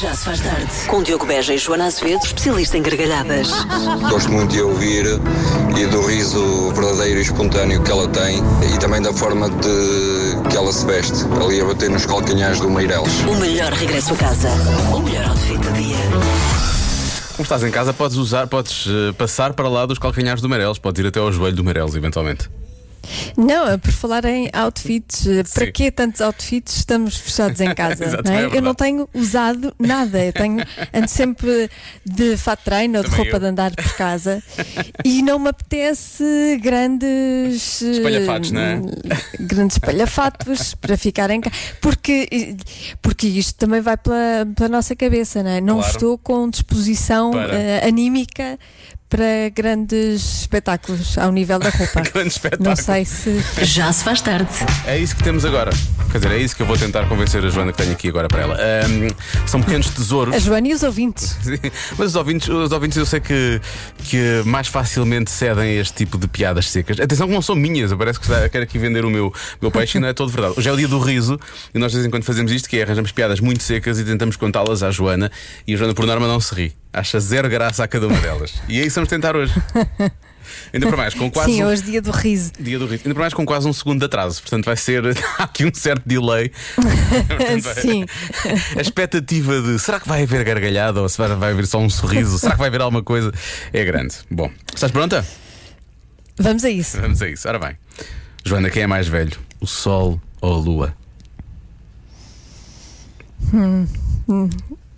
Já se faz tarde. Com Diogo Beja e Joana Azevedo, especialista em gargalhadas. Gosto muito de ouvir e do riso verdadeiro e espontâneo que ela tem e também da forma de que ela se veste, ali a bater nos calcanhares do Meireles. O melhor regresso a casa. O melhor outfit do dia. Como estás em casa, podes usar, podes eh, passar para lá dos calcanhares do Meireles, podes ir até ao joelho do Meireles, eventualmente. Não, é por falar em outfits, eh, para Sim. que tantos outfits estamos fechados em casa? Não é? é eu não tenho usado nada, eu tenho, ando sempre de fato treino ou de roupa eu. de andar por casa e não me apetece grandes eh, Espalhafatos, não é? Grandes espalhafatos para ficar em casa, porque, porque isto também vai pela, pela nossa cabeça, não é? Não Claro. estou com disposição Para. eh, anímica para grandes espetáculos ao nível da roupa. Grande espetáculo. Não sei se. Já se faz tarde. É isso que temos agora. Quer dizer, é isso que eu vou tentar convencer a Joana que tenho aqui agora para ela. Ahm, são pequenos tesouros. A Joana e os ouvintes. Sim, Mas os ouvintes, os ouvintes eu sei que, que mais facilmente cedem a este tipo de piadas secas. Atenção que não são minhas, eu parece que quero aqui vender o meu, meu peixe e não é todo verdade. Hoje é o dia do riso e nós de vez em quando fazemos isto, que é arranjamos piadas muito secas e tentamos contá-las à Joana e a Joana por norma não se ri. Acha zero graça a cada uma delas. E é isso que vamos tentar hoje. Ainda para mais, com quase Sim, um- hoje dia do riso. Dia do riso. Ainda para mais com quase um segundo de atraso. Portanto, vai ser. Aqui um certo delay. Portanto, Sim. A expectativa de será que vai haver gargalhada ou se vai, vai haver só um sorriso? será que vai haver alguma coisa? É grande. Bom, estás pronta? Vamos a isso. Vamos a isso. Ora bem. Joana, quem é mais velho? O Sol ou a Lua?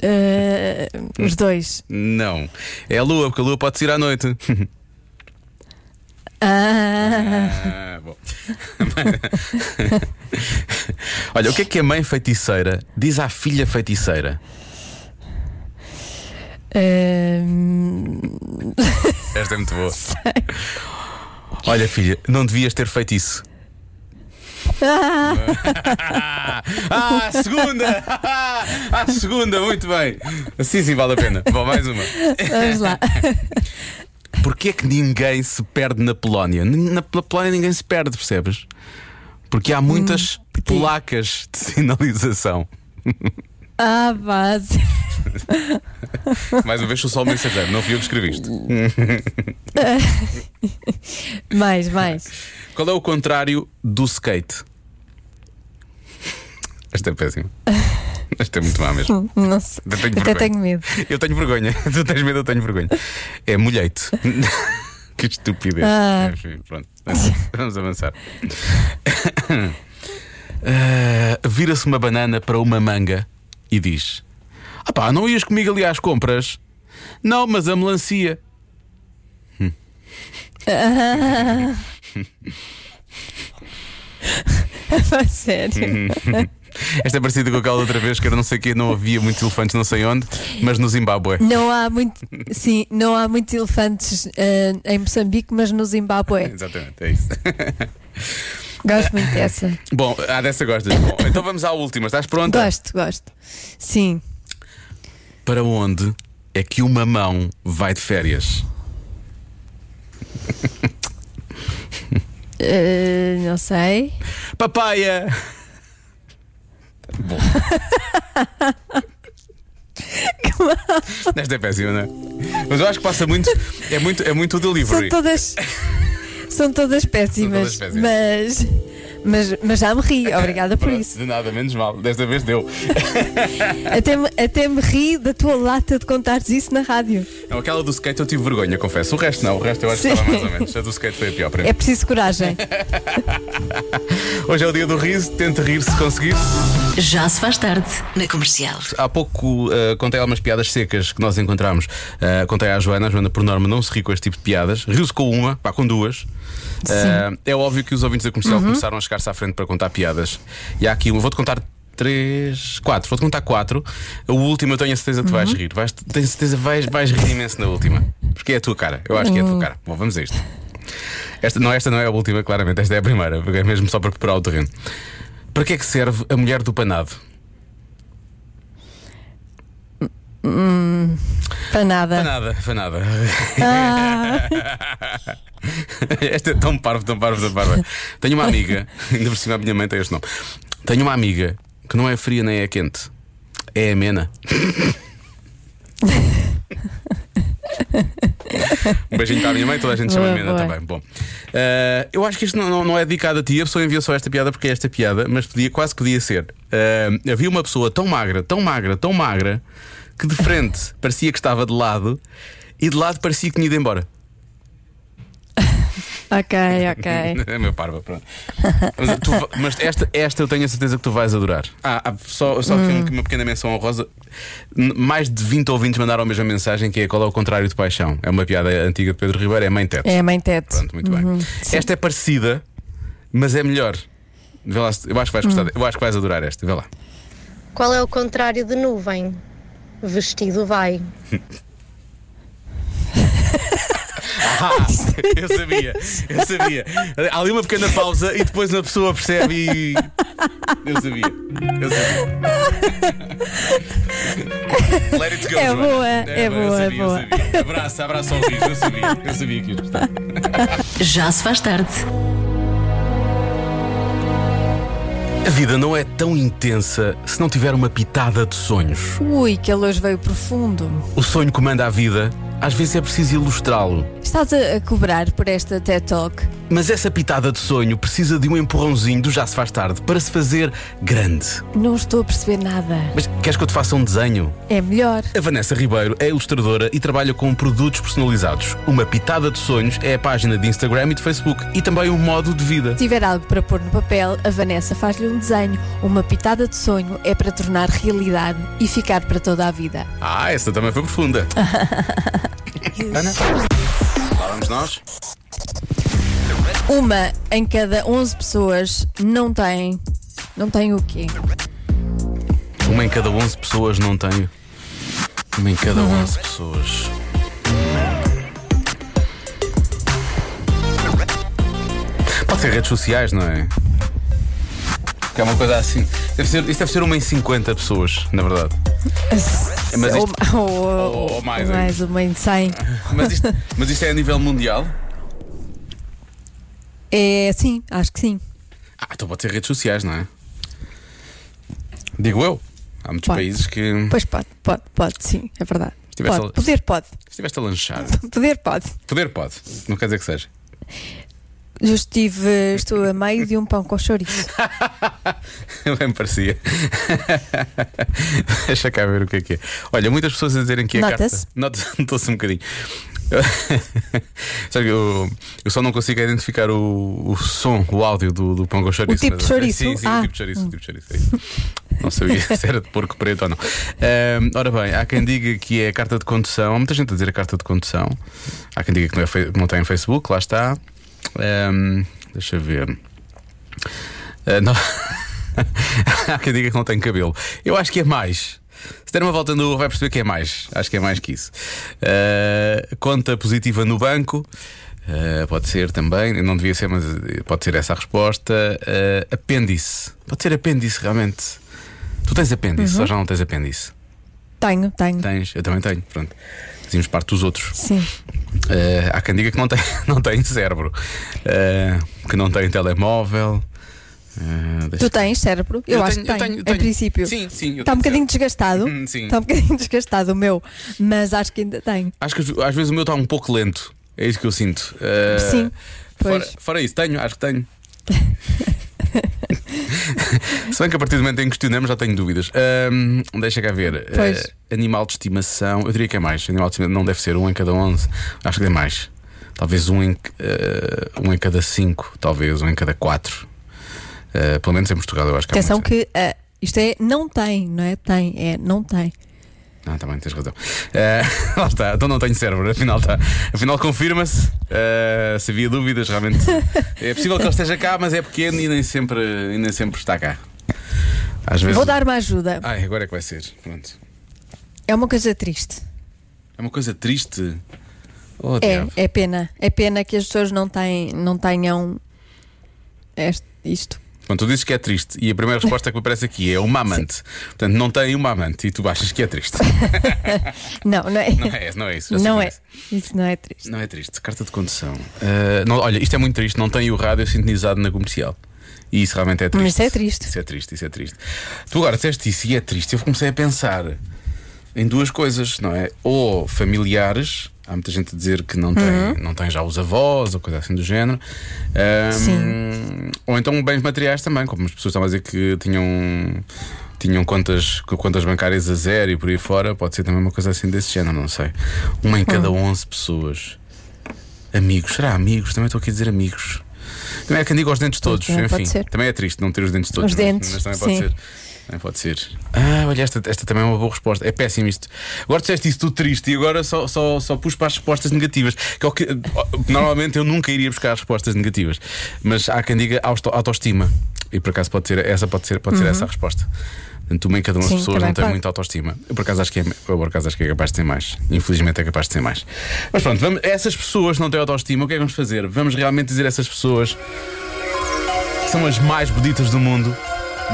Eh, os dois. Não. É a Lua, porque a Lua pode ir à noite. Ah, Ah, bom. Olha, o que é que a mãe feiticeira diz à filha feiticeira? ehm, Esta é muito boa. Olha, filha, não devias ter feito isso. Ah, segunda! Ah, segunda, muito bem. Assim sim vale a pena. Bom, mais uma. vamos lá. Porquê é que ninguém se perde na Polónia? Na Pol- Polónia ninguém se perde, percebes? Porque há muitas porquê? placas de sinalização. Ah, base. Mais uma vez, sou só o mensageiro, não fui eu que escrevi isto. Mais, mais. Qual é o contrário do skate? Esta é péssima. Esta é muito má mesmo. Não sei. Eu tenho Até tenho medo. Eu tenho vergonha. Tu tens medo, eu tenho vergonha. É molheite. que estupidez. Ah. Enfim, pronto. Vamos avançar. Ah, Vira-se uma banana para uma manga e diz: Ah pá, não ias comigo ali às compras? Não, mas a melancia. A sério. Esta é parecida com aquela outra vez que era não sei o que, não havia muitos elefantes, não sei onde, mas no Zimbábue. Não há muito, sim, não há muitos elefantes eh, em Moçambique, mas no Zimbábue. Exatamente, é isso. Gosto muito dessa. Bom, ah, dessa gostas. Bom, então vamos à última. Estás pronta? Gosto, gosto. Sim. Para onde é que uma mão vai de férias? Eh, não sei. Papaya! Bom. Esta é péssima, não é? Mas eu acho que passa muito. É muito, é muito o São delivery. todas. São todas péssimas. São todas péssimas. Mas, mas, mas já me ri. Obrigada por Pronto, isso. De nada, menos mal. Desta vez deu. Até me, até me ri da tua lata de contares isso na rádio. Não, aquela do skate eu tive vergonha, confesso. O resto não, o resto eu acho que estava mais ou menos. A do skate foi a pior para mim. É preciso coragem. Hoje é o dia do riso, tente rir se conseguir. Já se faz tarde. Na comercial. Há pouco uh, contei algumas piadas secas que nós encontramos. Uh, contei à Joana, a Joana, por norma, não se ri com este tipo de piadas. Riu-se com uma, pá, com duas. Uh, é óbvio que os ouvintes da comercial começaram a chegar-se à frente para contar piadas. E há aqui uma, vou-te contar três, quatro, vou-te contar quatro. A última eu tenho a certeza que tu vais rir. Vais, tenho certeza que vais, vais rir imenso na última. Porque é a tua cara. Eu acho que é a tua cara. Bom, vamos a isto. Esta não, esta não é a última, claramente. Esta é a primeira, porque é mesmo só para preparar o terreno. Para que é que serve a mulher do panado? Para nada. Para nada, para nada. Ah, Esta é tão parvo, tão parvo, tão parvo. Tenho uma amiga, ainda por cima a minha mãe tem este nome. Tenho uma amiga que não é fria nem é quente. É amena. um beijinho para a minha mãe, toda a gente chama Boa, Amena boa. também. Bom, eh, eu acho que isto não, não- não é dedicado a ti. A pessoa enviou só esta piada porque é esta piada, mas podia, quase podia ser. Eh, havia uma pessoa tão magra, tão magra, tão magra, que de frente parecia que estava de lado e de lado parecia que tinha ido embora. Ok, ok. É meu parva, pronto. Mas, tu mas esta, esta eu tenho a certeza que tu vais adorar. Ah, ah, só, só Hum. uma pequena menção honrosa. Mais de 20 ouvintes mandaram a mesma mensagem que é qual é o contrário de paixão. É uma piada antiga de Pedro Ribeiro, é mãe teto. É a mãe Tete. Pronto, muito bem. Uhum, Esta é parecida, mas é melhor. Vê lá, eu acho que vais Hum. gostar. Eu acho que vais adorar esta. Vê lá. Qual é o contrário de nuvem? Vestido vai. Ah, eu sabia, eu sabia. Há ali uma pequena pausa e depois a pessoa percebe e. Eu sabia, eu sabia. Let it go, É Joana. boa, é eu boa, é sabia, eu boa. sabia. Abraço, abraço ao riso, eu sabia, eu sabia que ias gostar. Já se faz tarde. A vida não é tão intensa se não tiver uma pitada de sonhos. Ui, que ele hoje veio profundo. O sonho comanda a vida, às vezes é preciso ilustrá-lo. Estás a, a cobrar por esta TED Talk? Mas essa pitada de sonho precisa de um empurrãozinho do já se faz tarde para se fazer grande. Não estou a perceber nada. Mas queres que eu te faça um desenho? É melhor. A Vanessa Ribeiro é ilustradora e trabalha com produtos personalizados. Uma pitada de sonhos é a página de Instagram e de Facebook e também um modo de vida. Se tiver algo para pôr no papel, a Vanessa faz-lhe um desenho. Uma pitada de sonho é para tornar realidade e ficar para toda a vida. Ah, essa também foi profunda. Ana? Lá vamos nós. Uma em cada 11 pessoas não tem. Não tem o quê? Uma em cada 11 pessoas não tem. Uma em cada 11 pessoas. Pode ser redes sociais, não é? Que é uma coisa assim. Deve ser, isto deve ser uma em 50 pessoas, na verdade. Mas isto- ou, ou- ou- mais, mais uma em 100. Mas isto, mas isto é a nível mundial? É sim, acho que sim. Ah, então pode ser redes sociais, não é? Digo eu. Há muitos Pode. países que. Pois pode, pode, pode, sim, é verdade. Pode, al- poder pode, Se estiveste a lanchar. poder pode. Poder pode. Não quer dizer que seja. Eu estive, estou a meio de um pão com chouriço. Bem me parecia. Deixa cá ver o que é que é. Olha, muitas pessoas a dizerem que a Nota-se? carta. Nota- Nota-se um bocadinho. Sabe, eu, eu só não consigo identificar o, o som, o áudio do, do pão com chouriço. tipo de mas- chouriço? Sim, sim, o Ah. tipo de chouriço. o tipo de chouriço, é. Não sabia se era de porco preto ou não. Ahm, ora bem, há quem diga que é a carta de condução. Há muita gente a dizer a carta de condução. Há quem diga que não, é não tem Facebook, lá está. Ahm, deixa eu ver. Ah, não- Há quem diga que não tem cabelo. Eu acho que é mais. Se der uma volta no vai perceber que é mais. Acho que é mais que isso. Ah, conta positiva no banco. Ah, pode ser também, não devia ser, mas eh, pode ser essa a resposta. Ah, apêndice. Pode ser apêndice, realmente. Tu tens apêndice ou já não tens apêndice? Tenho, tenho. Tens, eu também tenho. Pronto. Fazíamos parte dos outros. Sim. Eh, há quem diga que não tem, não tem cérebro, que não tem telemóvel. Deixa- Tu tens cérebro? Eu, Eu acho tenho- que tenho, tenho- em tenho. princípio. Sim, sim, Está um tenho bocadinho desgastado. Hum, sim. Está um bocadinho desgastado o meu, mas acho que ainda tenho. Acho que às- vezes o meu está um pouco lento. É isso que eu sinto. Eh, Sim, Fora, fora isso, tenho, acho que tenho. Se bem que a partir do momento em que questionamos já tenho dúvidas. Deixa cá ver. Eh, animal de estimação, eu diria que é mais. Animal de estimação não deve ser um em cada 11. Acho que é mais. Talvez um em, eh, um em cada 5, talvez um em cada 4. pelo menos em Portugal, eu acho que há Atenção muito. que ah, isto é não tem, não é? Tem, é não tem. Ah, também tens razão. Eh, lá está, então não tenho cérebro, afinal está. Afinal confirma-se. Eh, se havia dúvidas, realmente. É possível que ele esteja cá, mas é pequeno e nem sempre, e nem sempre está cá. Às vezes. Vou dar uma ajuda. Ai, agora é que vai ser. Pronto. É uma coisa triste. É uma coisa triste. Oh, É, diabo. é pena. É pena que as pessoas não, têm, não tenham este- isto. Pronto, tu dizes que é triste e a primeira resposta que me aparece aqui é uma amante. Portanto, não tem uma amante e tu achas que é triste. Não, não é. Não é, não é isso. Não é. Isso não é triste. Não é triste. Carta de condução. Eh, não, olha, isto é muito triste. Não tem o rádio sintonizado na comercial. E isso realmente é triste. Mas isso é triste. Isso é triste, isso é triste. Tu agora disseste isso e é triste. Eu comecei a pensar em duas coisas, não é? Ou familiares. Há muita gente a dizer que não tem, Uhum. não tem já os avós ou coisa assim do género. Sim. Ou então bens materiais também, como as pessoas estavam a dizer que tinham, tinham contas, contas bancárias a zero e por aí fora. Pode ser também uma coisa assim desse género, não sei. Uma em cada Hum. 11 pessoas. Amigos, será amigos? Também estou aqui a dizer amigos. Também é quem diga os dentes todos, Também enfim. pode. Também é triste não ter os dentes todos. Os mas- dentes, Mas também pode sim. ser. Também pode ser. Ah, olha, esta, esta também é uma boa resposta. É péssimo isto. Agora disseste isso tudo triste e agora só, só, só pus para as respostas negativas. Que é o que, normalmente eu nunca iria buscar as respostas negativas. Mas há quem diga auto- autoestima. E por acaso pode ser, essa pode ser, pode ser essa a resposta. Portanto, uma em cada uma das pessoas também não tem muita autoestima. Eu por acaso acho que é, eu por acaso acho que é capaz de ter mais. Infelizmente é capaz de ter mais. Mas pronto, vamos, essas pessoas que não têm autoestima, o que é que vamos fazer? Vamos realmente dizer a essas pessoas que são as mais bonitas do mundo,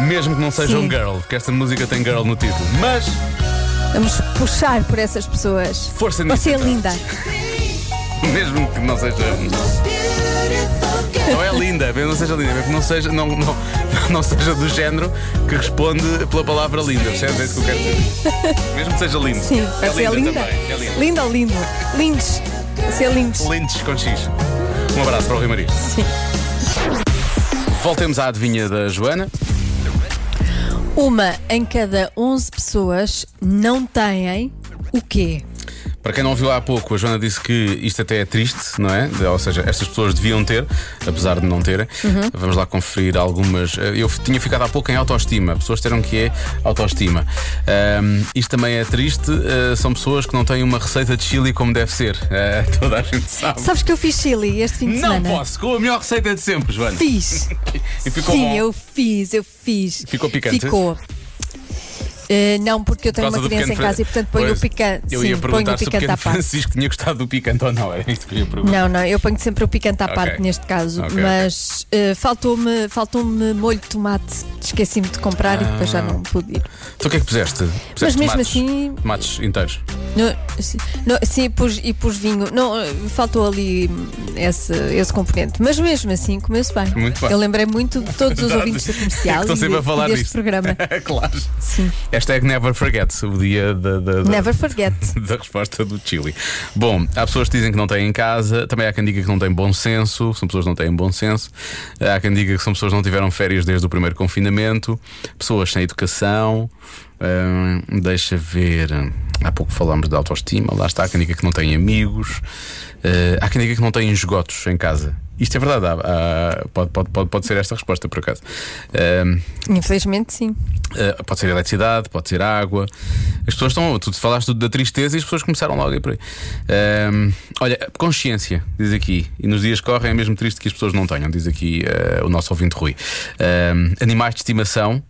mesmo que não sejam Sim. girl, porque esta música tem girl no título. Mas Vamos puxar por essas pessoas. Força nisso, Você é então. linda. mesmo que não seja. Não é linda, mesmo que não seja linda, mesmo que não seja, não, não, não seja do género que responde pela palavra linda, percebes? É isso que eu quero dizer. Mesmo que seja lindo. Sim, é é linda, linda. também. É linda. Linda ou lindo? Lindos. Você é lindos. Lindes com X. Um abraço para o Rui Maria. Sim. Voltemos à adivinha da Joana. Uma em cada 11 pessoas não têm o quê? Para quem não ouviu há pouco, a Joana disse que isto até é triste, não é? Ou seja, estas pessoas deviam ter, apesar de não terem. Vamos lá conferir algumas. Eh, Eu tinha ficado há pouco em autoestima. Pessoas terão que é autoestima. Ahm, isto também é triste. eh, são pessoas que não têm uma receita de chili como deve ser. Eh, toda a gente sabe. Sabes que eu fiz chili este fim de Não semana? posso, com a melhor receita de sempre, Joana. Fiz. E ficou Sim, bom. eu fiz, eu fiz. Ficou picante? Ficou. Eh, não, porque eu tenho Por uma criança em casa e portanto ponho Pois, o picante. Eu Sim, ia ponho perguntar o se o picante à parte. Francisco tinha gostado do picante ou não. Era isto que eu ia perguntar. Não, não, eu ponho sempre o picante à Ok. parte neste caso, Ok, ok. mas eh, faltou-me faltou-me molho de tomate. Esqueci-me de comprar e depois já não pude ir. Então o que é que puseste? Puseste mesmo tomates, assim- Tomates inteiros. No- sim, no- sim, pus, e pus vinho. Não, faltou ali esse, esse componente. Mas mesmo assim, comeu-se bem. Muito bem. Eu lembrei muito de todos os ouvintes da comercial Estão e, sempre a falar e deste disto. programa. claro. Sim. Hashtag never forget o dia da, da, da- Never forget. da resposta do Chile. Bom, há pessoas que dizem que não têm em casa, também há quem diga que não têm bom senso, são pessoas que não têm bom senso, há quem diga que são pessoas que não tiveram férias desde o primeiro confinamento, pessoas sem educação. hum, deixa ver. Há pouco falámos de autoestima, lá está. Há quem diga que não têm amigos, há quem diga que não têm esgotos em casa. Isto é verdade, há- há- pode, pode, pode, pode ser esta resposta, por acaso. Hum, Infelizmente, sim. Uh, pode ser eletricidade, pode ser água. As pessoas estão. Tu falaste tudo da tristeza e as pessoas começaram logo aí por aí. Um, olha, consciência, diz aqui. E nos dias que correm é mesmo triste que as pessoas não tenham, diz aqui uh, o nosso ouvinte Rui. Um, animais de estimação,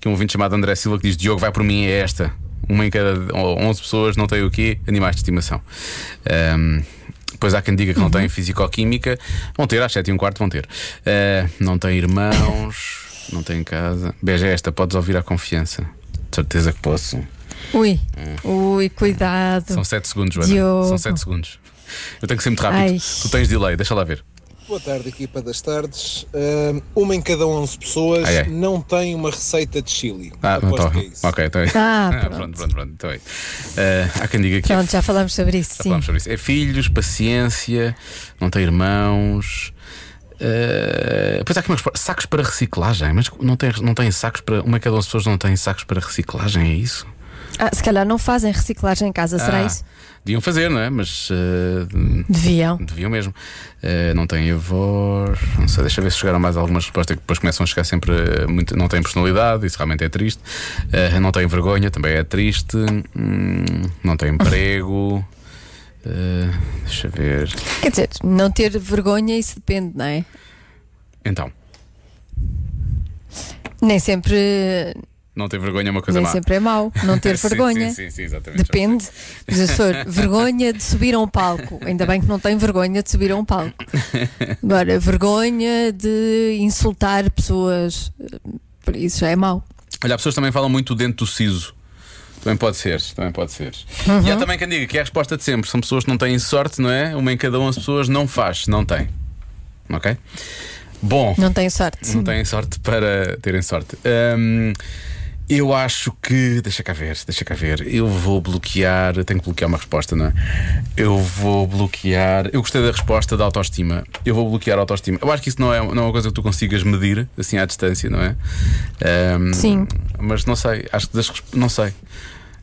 que um ouvinte chamado André Silva que diz: Diogo, vai por mim, é esta. Uma em cada ou 11 pessoas não tem o quê? Animais de estimação. Um, Depois há quem diga que não tem fisicoquímica. Vão ter, às 7 e um quarto vão ter. Uh, não tem irmãos, não tem casa. Beija esta, podes ouvir a confiança. De certeza que posso. Ui, ui, cuidado. São 7 segundos, Joana. Diogo. São 7 segundos. Eu tenho que ser muito rápido. Ai. Tu tens delay, deixa lá ver. Boa tarde, equipa das tardes. Ahm, uma em cada 11 pessoas Ai, ai. não tem uma receita de chili. Ah, não estou. é isso. Ok, então é. Ah, pronto, pronto. pronto, pronto. Então é. Uh, há quem diga que é Pronto, já falámos sobre isso, Já sim. falámos sobre isso. É filhos, paciência, não tem irmãos. Uh, depois há aqui uma resposta. Sacos para reciclagem, mas não tem, não tem sacos para. Uma em cada 11 pessoas não tem sacos para reciclagem, é isso? Ah, se calhar não fazem reciclagem em casa, será Ah, isso? Deviam fazer, não é? Mas uh, Deviam. deviam mesmo. Uh, não tem avós. Não sei, deixa ver se chegaram mais algumas respostas que depois começam a chegar sempre. uh, muito, não tem personalidade, isso realmente é triste. Não tem vergonha, também é triste. Hum, não tem emprego. Deixa ver. Quer dizer, não ter vergonha, isso depende, não é? Então, Nem sempre, não ter vergonha é uma coisa nem má. sempre é mau não ter Sim, vergonha. Sim, sim, sim, exatamente. Depende. For vergonha de subir a um palco, ainda bem que não tem vergonha de subir a um palco. Agora, vergonha de insultar pessoas, isso já é mau. Olha, as pessoas também falam muito dente do siso. Também pode ser, também pode ser. E há também quem diga que é a resposta de sempre. São pessoas que não têm sorte, não é? Uma em cada 11 pessoas não faz, não tem. Ok? Bom, Não tem sorte. não têm sorte para terem sorte. Hum, eu acho que. Deixa cá ver, deixa cá ver. Eu vou bloquear. Tenho que bloquear uma resposta, não é? Eu vou bloquear. Eu gostei da resposta da autoestima. Eu vou bloquear a autoestima. Eu acho que isso não é, não é uma coisa que tu consigas medir assim à distância, não é? Hum, Sim. Mas não sei. Acho que das, não sei.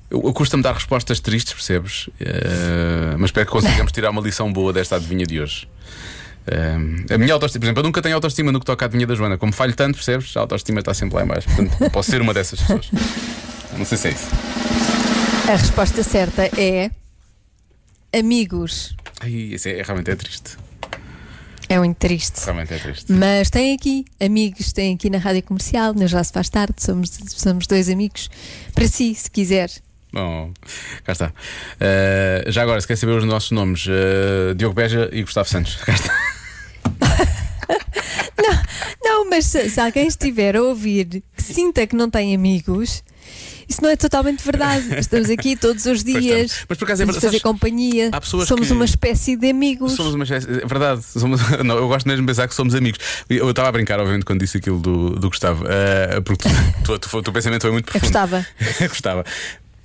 Eu, custa-me dar respostas tristes, percebes? Eh, mas espero que consigamos tirar uma lição boa desta adivinha de hoje. Eh, a minha autoestima, por exemplo, eu nunca tenho autoestima no que toca à adivinha da Joana. Como falho tanto, percebes? A autoestima está sempre lá em baixo. Portanto, posso ser uma dessas pessoas. Não sei se é isso. A resposta certa é amigos. Ai, isso é, realmente é triste. É muito triste. Realmente é triste. Mas tem aqui amigos, tem aqui na rádio comercial, no Já Se Faz Tarde, somos, somos dois amigos. Para si, se quiser. Bom, cá está. Eh, já agora, se quer saber os nossos nomes, eh, Diogo Beja e Gustavo Santos. Cá está. Não, mas se, se alguém estiver a ouvir que sinta que não tem amigos, isso não é totalmente verdade. Estamos aqui todos os dias. Mas por acaso é verdade, fazer sabes, companhia. há pessoas Somos que- uma espécie de amigos. Somos uma espécie- é verdade, somos- não, eu gosto mesmo de pensar que somos amigos. Eu estava a brincar, obviamente, quando disse aquilo do, do Gustavo, eh, porque tu, tu, tu, o teu pensamento foi muito Eu profundo. gostava. Gostava.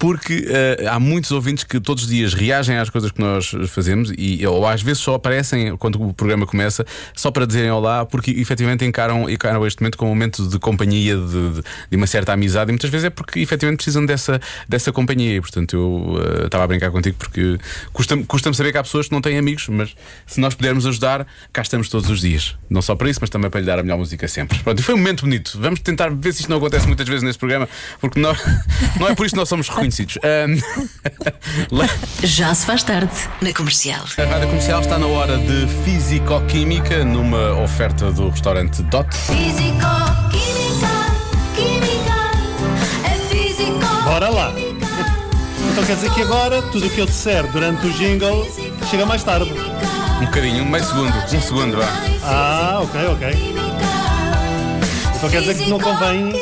Porque eh, há muitos ouvintes que todos os dias reagem às coisas que nós fazemos e ou às vezes só aparecem quando o programa começa só para dizerem olá, porque efetivamente encaram, encaram este momento como um momento de companhia, de, de- uma certa amizade, e muitas vezes é porque efetivamente precisam dessa, dessa companhia. E portanto eu eh, estava a brincar contigo porque custa-me custa saber que há pessoas que não têm amigos, mas se nós pudermos ajudar, cá estamos todos os dias. Não só para isso, mas também para lhe dar a melhor música sempre. Pronto, e foi um momento bonito. Vamos tentar ver se isto não acontece muitas vezes neste programa, porque nós, não é por isso que nós somos reconhecidos. Ahm, Já se faz tarde na comercial. a rádio comercial está na hora de Físico-Química numa oferta do restaurante Dot. Físico, química, química, é físico. Bora lá. Então quer dizer que agora tudo o que eu disser durante o jingle chega mais tarde. Um bocadinho, meio segundo, um segundo, vá. Ah, ok, ok. Então quer dizer que não convém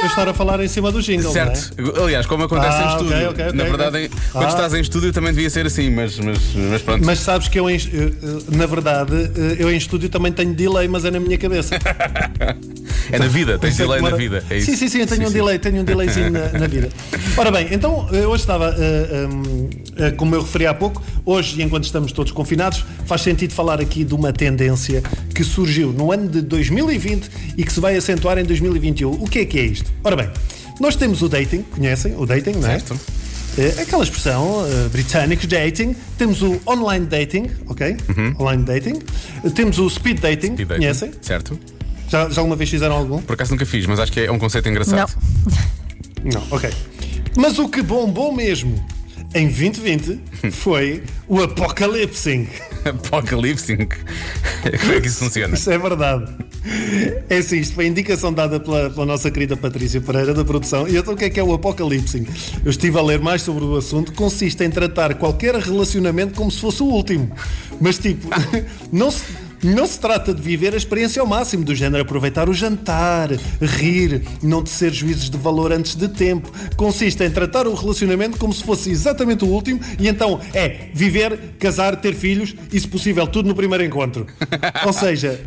eu estar a falar em cima do jingle, Certo. Aliás, como acontece Ah, em estúdio. ok, ok, na verdade, ok. em- quando Ah. estás em estúdio também devia ser assim, mas, mas, mas pronto. é? Mas sabes que eu, em- eh, eh, na verdade, eh, eu em estúdio também tenho delay, mas é na minha cabeça. é na vida, tens é delay na vida. É isso. sim, sim, sim, eu tenho um delay, tenho um delayzinho na, na vida. Ora bem, então eu hoje estava, eh, hum, eh, como eu referi há pouco, hoje, enquanto estamos todos confinados, faz sentido falar aqui de uma tendência que surgiu no ano de 2020 e que se vai acentuar em 2021. O que é que é isto? Ora bem, nós temos o dating, conhecem o dating, não é? Certo. É aquela expressão uh, britânico dating. Temos o online dating, ok? Online dating. Temos o speed dating, Uhum. E dating, conhecem? Certo. Já, já alguma vez fizeram algum? Por acaso nunca fiz, mas acho que é um conceito engraçado. Não, ok. Mas o que bombou mesmo em 2020 foi o apocalipsing. Apocalipsing. Como é que isso funciona? Isso é verdade. É assim, isto foi a indicação dada pela, pela nossa querida Patrícia Pereira da produção. E então o que é que é o apocalipsing? Eu estive a ler mais sobre o assunto. Consiste em tratar qualquer relacionamento como se fosse o último. Mas tipo, não se. Não se trata de viver a experiência ao máximo, do género aproveitar o jantar, rir, não tecer juízos de valor antes de tempo. Consiste em tratar o relacionamento como se fosse exatamente o último e então é viver, casar, ter filhos e, se possível, tudo no primeiro encontro. Ou seja,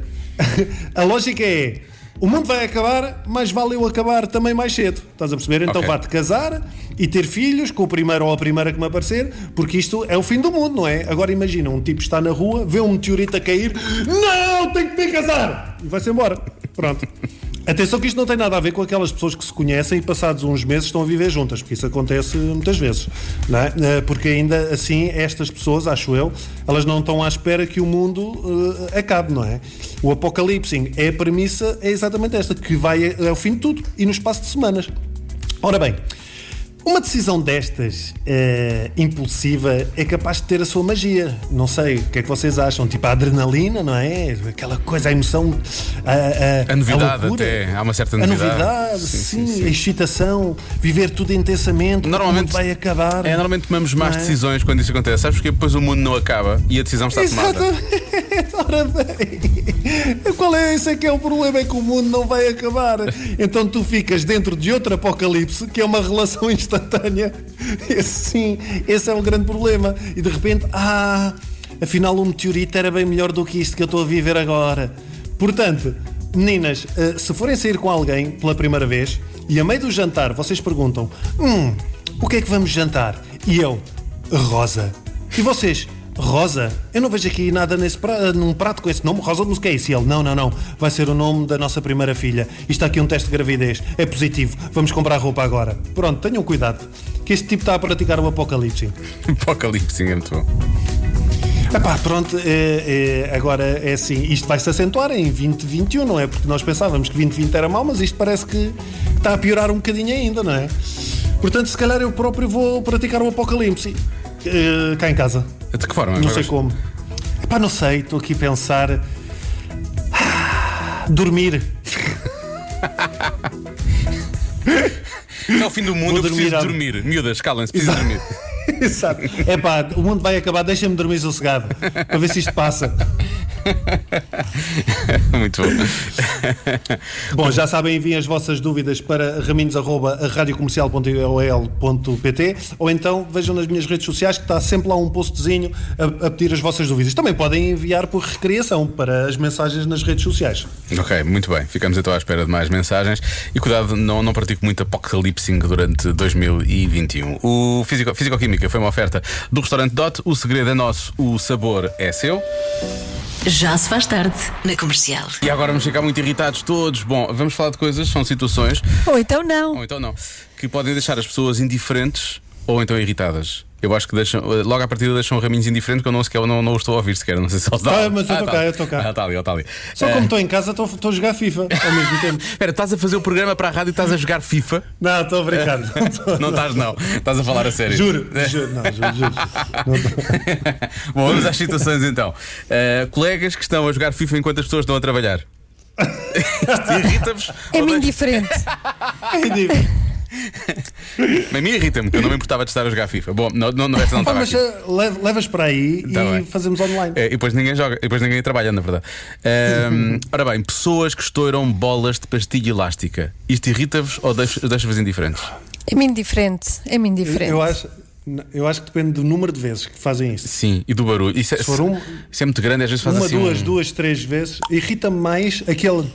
a lógica é: o mundo vai acabar, mas vale eu acabar também mais cedo. Estás a perceber? Então Ok. vá-te casar e ter filhos com o primeiro ou a primeira que me aparecer, porque isto é o fim do mundo, não é? Agora imagina: um tipo está na rua, vê um meteorito a cair, não, tenho que me casar! E vai-se embora. Pronto. Atenção que isto não tem nada a ver com aquelas pessoas que se conhecem e passados uns meses estão a viver juntas, porque isso acontece muitas vezes, não é? Eh, Porque ainda assim estas pessoas, acho eu, elas não estão à espera que o mundo eh, acabe, não é? O apocalipse é a premissa, é exatamente esta, que vai ao fim de tudo e no espaço de semanas. Ora bem, uma decisão destas eh, impulsiva é capaz de ter a sua magia. Não sei, o que é que vocês acham? Tipo a adrenalina, não é? Aquela coisa, a emoção, a, a, A novidade loucura. até, há uma certa A novidade. novidade, sim, a excitação, viver tudo intensamente, Normalmente vai acabar. É, normalmente tomamos más é? decisões quando isso acontece. Sabes porque depois o mundo não acaba e a decisão está tomada. Exatamente. Ora bem, qual é esse é que é o problema? É que o mundo não vai acabar. Então tu ficas dentro de outro apocalipse, que é uma relação instantânea. Esse sim, esse é o grande problema. E de repente, ah, afinal o meteorito era bem melhor do que isto que eu estou a viver agora. Portanto, Meninas, eh, se forem sair com alguém pela primeira vez e a meio do jantar vocês perguntam: Hum, o que é que vamos jantar? E eu, Rosa. E vocês? Rosa? Eu não vejo aqui nada nesse pra- num prato com esse nome. Rosa não sei o que é isso. E ele, não, não, não. Vai ser o nome da nossa primeira filha. Isto está aqui um teste de gravidez. É positivo. Vamos comprar roupa agora. Pronto, tenham cuidado. Que este tipo está a praticar o apocalipse. Apocalipse, é muito bom. Epá, pronto, é, é, agora é assim, isto vai se acentuar em 2021, não é? Porque nós pensávamos que 2020 era mau, mas isto parece que está a piorar um bocadinho ainda, não é? Portanto, se calhar eu próprio vou praticar o apocalipse eh, cá em casa. De que forma? Não sei como. Epá, não sei, estou aqui a pensar. Ah, Dormir. É o fim do mundo, Vou eu preciso dormir à- dormir. Miúdas, calem-se, preciso dormir. Exato. Epá, o mundo vai acabar, deixa-me dormir sossegado para ver se isto passa. muito bom. Bom, já sabem, enviem as vossas dúvidas para raminhos.radiocomercial.ol.pt ou então vejam nas minhas redes sociais que está sempre lá um postzinho a, a pedir as vossas dúvidas. Também podem enviar por recriação para as mensagens nas redes sociais. Ok, muito bem. Ficamos então à espera de mais mensagens. E cuidado, não, não pratico muito apocalipsing durante 2021. O Físico- Físico-Química foi uma oferta do restaurante Dot. O segredo é nosso, o sabor é seu. Já se faz tarde na comercial. E agora vamos ficar muito irritados todos. Bom, vamos falar de coisas, são situações, Ou então não. ou então não, que podem deixar as pessoas indiferentes ou então irritadas. Eu acho que deixam, logo à partida deixam raminhos indiferentes que eu não, sequer, não, não o estou a ouvir sequer. Não sei se ele está. Ah, mas eu estou tá cá, ali. eu estou cá. Ah, está ali, está ali. Só Eh, como estou em casa, estou, estou a jogar FIFA ao mesmo tempo. Espera, estás a fazer o programa para a rádio e estás a jogar FIFA? Não, estou a brincar. Não, estás, não. Estás a falar a sério. Juro, juro, não, juro, juro. Não Bom, vamos às situações então. Uh, colegas que estão a jogar FIFA enquanto as pessoas estão a trabalhar. Isto Irrita-vos? É-me indiferente. É ridículo. A mim irrita-me, que eu não me importava de estar a jogar FIFA. Bom, não, não, não, esta não Pá, estava mas aqui. eh, le- levas para aí Tá e bem. fazemos online. É, e depois ninguém joga, e depois ninguém trabalha, na verdade. Ahm, ora bem, pessoas que estouram bolas de pastilha elástica. Isto irrita-vos ou deixa- deixa-vos indiferentes? É-me indiferente. É-me indiferente. Eu acho, eu acho que depende do número de vezes que fazem isso. Sim, e do barulho. Isso é, Se for um- isso é muito grande, às vezes faz Uma, assim. duas, um- duas, três vezes, irrita-me mais aquele.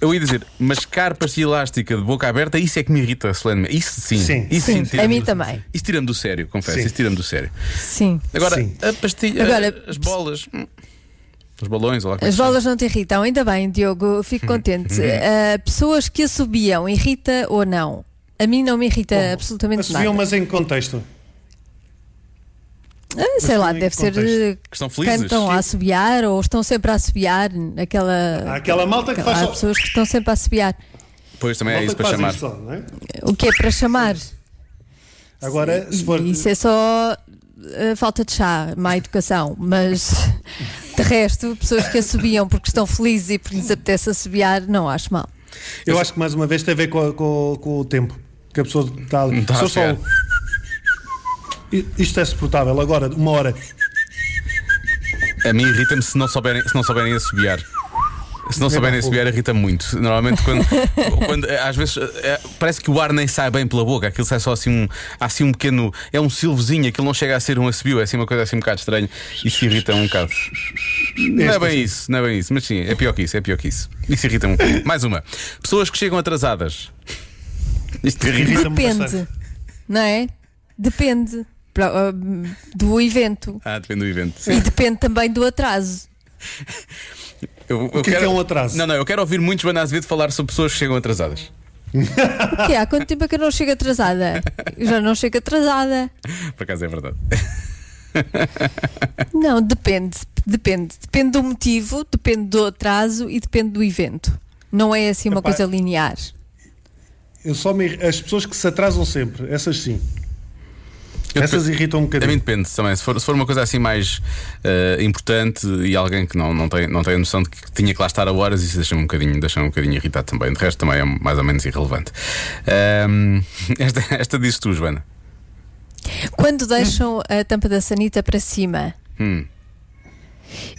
Eu ia dizer, mascar pastilha elástica de boca aberta, isso é que me irrita solenemente. Isso sim. Sim. Isso Sim, tira-me a mim do- também. Isso tira-me do sério, confesso. Sim. Isso tira-me do sério. Sim. Agora, Sim. a pastilha, Agora, as bolas, hum, os balões, ou lá como é As bolas não te irritam, ainda bem, Diogo, fico contente. Ah, pessoas que assobiam, irrita ou não? A mim não me irrita absolutamente Assobiam, nada. mas em contexto. Ah, sei lá, deve ser. eh, Que estão felizes. Cantam a assobiar ou estão sempre a assobiar. Aquela. Há aquela malta que faz Há só. pessoas que estão sempre a assobiar. Pois também é isso para chamar. só, é? O que é para chamar? Agora, se for. Isso é só eh, falta de chá, má educação, mas de resto, pessoas que assobiam porque estão felizes e porque lhes apetece assobiar, não acho mal. Eu acho que mais uma vez tem a ver com, com- com o tempo. Que a pessoa está ali. Eu só-. I- Isto é suportável. Agora, uma hora. A mim irrita-me se não souberem, se não souberem assobiar. Se não souberem assobiar, irrita-me muito. Normalmente, quando, quando, eh, às vezes eh, parece que o ar nem sai bem pela boca, aquilo sai só assim um, há assim um pequeno. É um silvozinho, aquilo não chega a ser um assobio, é assim uma coisa assim um bocado estranha. Isso irrita um bocado. Não é bem isso, não é bem isso, mas sim, é pior que isso, é pior que isso. Isso irrita-me um bocadinho. Mais uma. Pessoas que chegam atrasadas. Isto irrita. Irrita-me Depende, não é? Depende do evento Ah, depende do evento. e depende também do atraso. Eu, eu que é que é um atraso? Não, não, eu quero ouvir muitos Joana Azevedo falar sobre pessoas que chegam atrasadas. O que há quanto tempo é que eu não chego atrasada? Eu já não chego atrasada. Por acaso é verdade. Não, depende, depende. Depende do motivo, depende do atraso e depende do evento. Não é assim uma Epá, coisa linear. Eu só me, as pessoas que se atrasam sempre, essas sim. Eu Essas irritam um A mim bocadinho. depende também. Se for, se for uma coisa assim mais eh, importante e alguém que não, não, tem, não tem a noção de que tinha que lá estar a horas, isso deixa-me um bocadinho, deixa um bocadinho irritado também. De resto, também é mais ou menos irrelevante. Ahm, esta, esta dizes tu, Joana. Quando deixam a tampa da sanita para cima, Hum.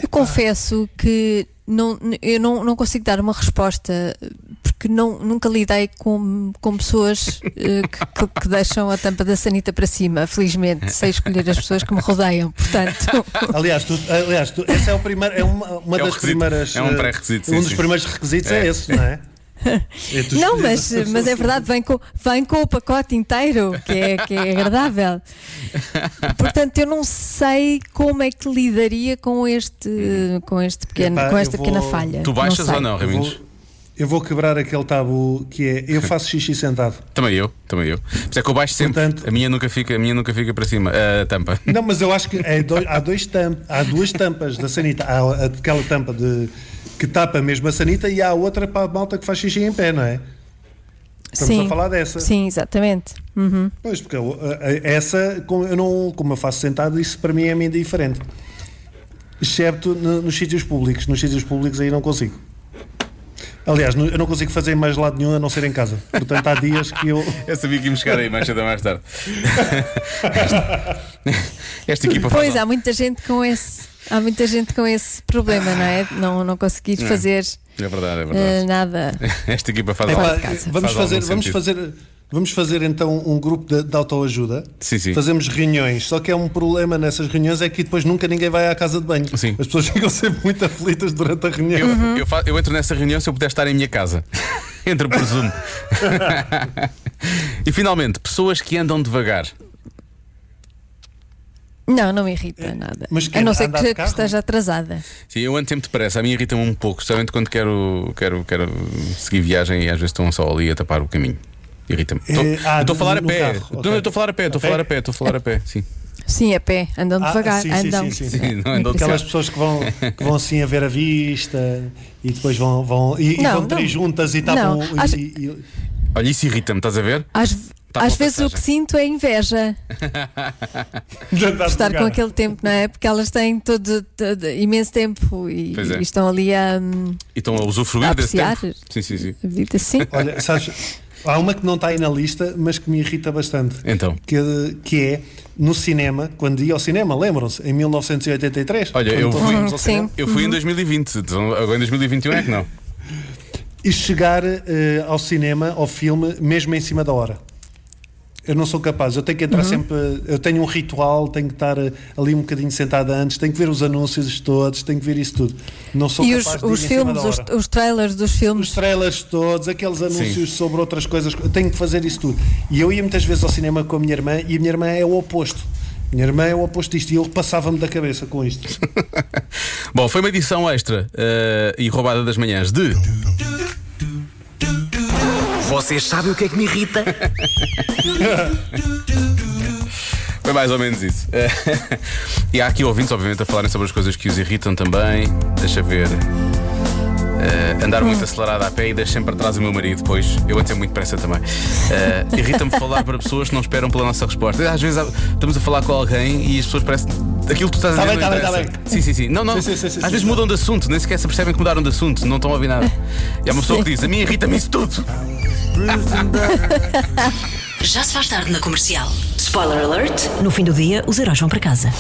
eu confesso que não, eu não, não consigo dar uma resposta porque não, nunca lidei com, com pessoas eh, que, que- que deixam a tampa da sanita para cima. Felizmente, sei escolher as pessoas que me rodeiam. Portanto, Aliás, tu, aliás tu, esse é o primeiro, é uma, uma É das requisito, primeiras. é um eh, pré-requisito, Um sim, dos sim. primeiros requisitos é, É. esse, não é? É não, mas, mas é verdade, vem com, vem com o pacote inteiro, que é, que é agradável. Portanto, eu não sei como é que lidaria com este, com este pequeno, Epá, com esta eu pequena vou- falha. Tu baixas sei. ou não, Raminhos? vou, eu vou quebrar aquele tabu que é eu faço xixi sentado. Também eu, também eu. Por isso é que eu baixo sempre. Portanto- a, minha nunca fica, a minha nunca fica para cima. A tampa. Não, mas eu acho que é dois- há, dois tamp, há duas tampas da sanita. Há aquela tampa de, que tapa mesmo a sanita e há outra para a malta que faz xixi em pé, não é? Estamos Sim. a falar dessa. Sim, exatamente. Uhum. Pois, porque eu, essa, como eu, não, como eu faço sentado, isso para mim é meio diferente. Excepto no- nos sítios públicos. Nos sítios públicos aí não consigo. Aliás, eu não consigo fazer mais lado nenhum a não ser em casa. Portanto, há dias que eu. Eu sabia que íamos chegar aí mais cedo ou mais tarde. Esta, esta equipa faz. Pois há muita gente com esse, há muita gente com esse problema, não é? Não, não conseguir Não. fazer É verdade, é verdade. nada. Esta equipa faz Epá, algo. vamos, Faz fazer, algum vamos, sentido. fazer, vamos fazer então um grupo de, de autoajuda. Sim, sim. Fazemos reuniões. Só que é um problema nessas reuniões é que depois nunca ninguém vai à casa de banho. Sim. As pessoas ficam sempre muito aflitas durante a reunião. Eu, Uhum. eu, fa- eu entro nessa reunião se eu puder estar em minha casa. Entro por Zoom. e finalmente, pessoas que andam devagar. Não, não me irrita nada. mas que a não ser que, que esteja atrasada. Sim, eu ando sempre depressa. A mim irrita-me um pouco, especialmente quando quero, quero, quero seguir viagem e às vezes estão só ali a tapar o caminho. Irrita-me. Estou- Eh, ah, a falar a pé. Estou a falar a pé, estou a falar a pé, estou a falar a pé. Sim. Sim, a pé, andam Ah, devagar, sim, sim, andam. sim, sim. Sim, não andam Aquelas pessoas que vão, que vão assim a ver a vista e depois vão, vão, e, e Não, vão três não. juntas e tapam. E- acho- e- e- Olha, isso irrita-me, estás a ver? Às, Tá às vezes o passagem. que sinto é inveja estar devagar. com aquele tempo, não é? Porque elas têm todo, todo- imenso tempo e, é. e estão ali a, hum, E estão a usufruir A desse tempo. Sim, sim, sim. a vida assim. Olha, sabes, há uma que não está aí na lista, mas que me irrita bastante. Então. Que, que é no cinema, quando ia ao cinema, lembram-se? Em 1983. Olha, eu fui- cinema, Eu fui em 2020, então agora em 2021 é que não. E chegar eh, ao cinema, ao filme, mesmo em cima da hora. Eu não sou capaz, eu tenho que entrar sempre. Eu tenho um ritual, tenho que estar eh, ali um bocadinho sentada antes, tenho que ver os anúncios todos, tenho que ver isso tudo. Não sou E os, capaz de os em cima filmes, os, os trailers dos filmes. Os trailers todos, aqueles anúncios sobre outras coisas, eu tenho que fazer isso tudo. E eu ia muitas vezes ao cinema com a minha irmã e a minha irmã é o oposto. A minha irmã é o oposto disto e ele passava-me da cabeça com isto. Bom, foi uma edição extra eh, e roubada das manhãs de. Vocês sabem o que é que me irrita? Foi mais ou menos isso. E há aqui ouvintes, obviamente, a falarem sobre as coisas que os irritam também. Deixa ver. Eh, andar muito acelerado a pé e deixo sempre atrás o meu marido, pois eu sempre muito pressa também. Eh, Irrita-me falar para pessoas que não esperam pela nossa resposta. Às vezes estamos a falar com alguém e as pessoas parecem. Aquilo que tu estás a Tá dizer bem, não tá bem, interessa. tá Sim, sim, sim. Não, não. Sim, sim, sim, sim, Às vezes sim. mudam de assunto, nem sequer se percebem que mudaram de assunto, não estão a ouvir nada. E há uma pessoa que diz: A mim irrita-me isso tudo. Já se faz tarde na comercial. Spoiler alert: no fim do dia, os heróis vão para casa.